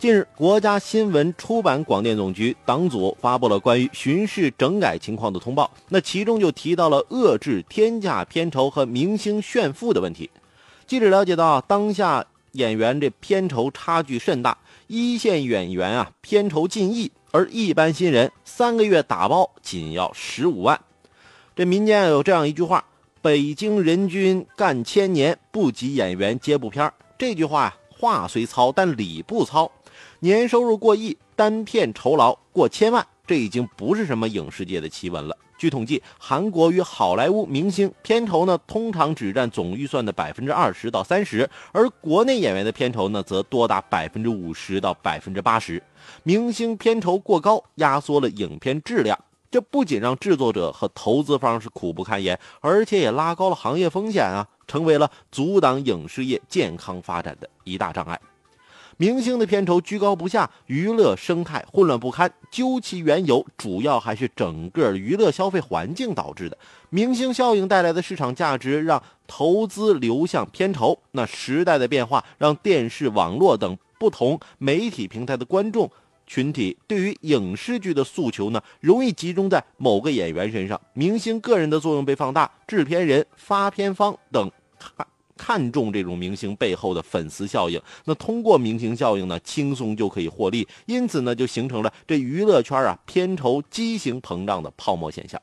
近日，国家新闻出版广电总局党组发布了关于巡视整改情况的通报，那其中就提到了遏制天价片酬和明星炫富的问题。记者了解到，当下演员这片酬差距甚大，一线演员啊片酬近亿，而一般新人三个月打包仅要十五万。这民间有这样一句话：“北京人均干千年，不及演员接部片这句话呀，话虽糙，但理不糙。年收入过亿，单片酬劳过千万，这已经不是什么影视界的奇闻了。据统计，韩国与好莱坞明星片酬呢，通常只占总预算的百分之二十到三十，而国内演员的片酬呢，则多达百分之五十到百分之八十。明星片酬过高，压缩了影片质量，这不仅让制作者和投资方是苦不堪言，而且也拉高了行业风险啊，成为了阻挡影视业健康发展的一大障碍。明星的片酬居高不下，娱乐生态混乱不堪。究其缘由，主要还是整个娱乐消费环境导致的。明星效应带来的市场价值，让投资流向片酬。那时代的变化，让电视、网络等不同媒体平台的观众群体对于影视剧的诉求呢，容易集中在某个演员身上。明星个人的作用被放大，制片人、发片方等。看重这种明星背后的粉丝效应，那通过明星效应呢，轻松就可以获利，因此呢，就形成了这娱乐圈啊片酬畸形膨胀的泡沫现象。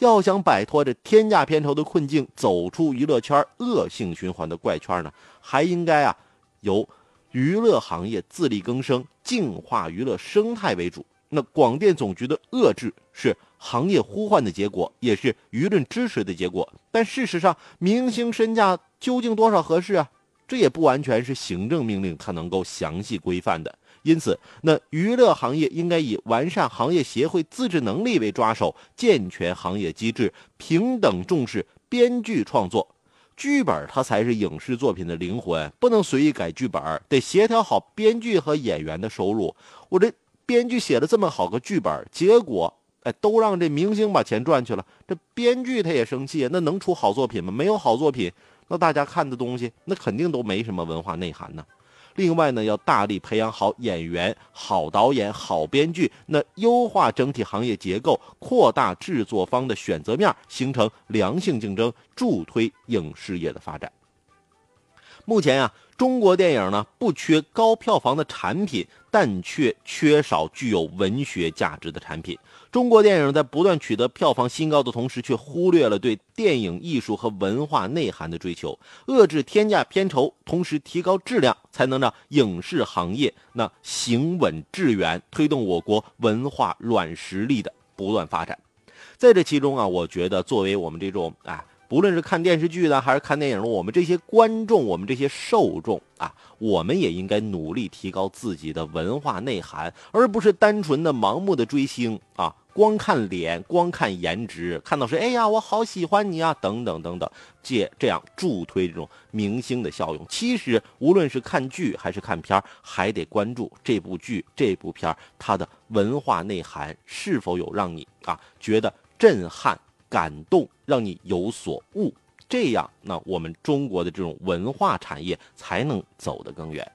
要想摆脱这天价片酬的困境，走出娱乐圈恶性循环的怪圈呢，还应该啊由娱乐行业自力更生、净化娱乐生态为主。那广电总局的遏制是行业呼唤的结果，也是舆论支持的结果。但事实上，明星身价究竟多少合适啊？这也不完全是行政命令它能够详细规范的。因此，那娱乐行业应该以完善行业协会自治能力为抓手，健全行业机制，平等重视编剧创作。剧本它才是影视作品的灵魂，不能随意改剧本，得协调好编剧和演员的收入。我这。编剧写了这么好个剧本，结果哎，都让这明星把钱赚去了。这编剧他也生气，那能出好作品吗？没有好作品，那大家看的东西那肯定都没什么文化内涵呢。另外呢，要大力培养好演员、好导演、好编剧，那优化整体行业结构，扩大制作方的选择面，形成良性竞争，助推影视业的发展。目前啊，中国电影呢不缺高票房的产品，但却缺少具有文学价值的产品。中国电影在不断取得票房新高的同时，却忽略了对电影艺术和文化内涵的追求，遏制天价片酬，同时提高质量，才能让影视行业那行稳致远，推动我国文化软实力的不断发展。在这其中啊，我觉得作为我们这种啊。不论是看电视剧的还是看电影的，我们这些观众，我们这些受众啊，我们也应该努力提高自己的文化内涵，而不是单纯的盲目的追星啊，光看脸，光看颜值，看到谁，哎呀，我好喜欢你啊，等等等等，借这样助推这种明星的效用。其实，无论是看剧还是看片，还得关注这部剧、这部片它的文化内涵是否有让你啊觉得震撼。感动，让你有所悟，这样，那我们中国的这种文化产业才能走得更远。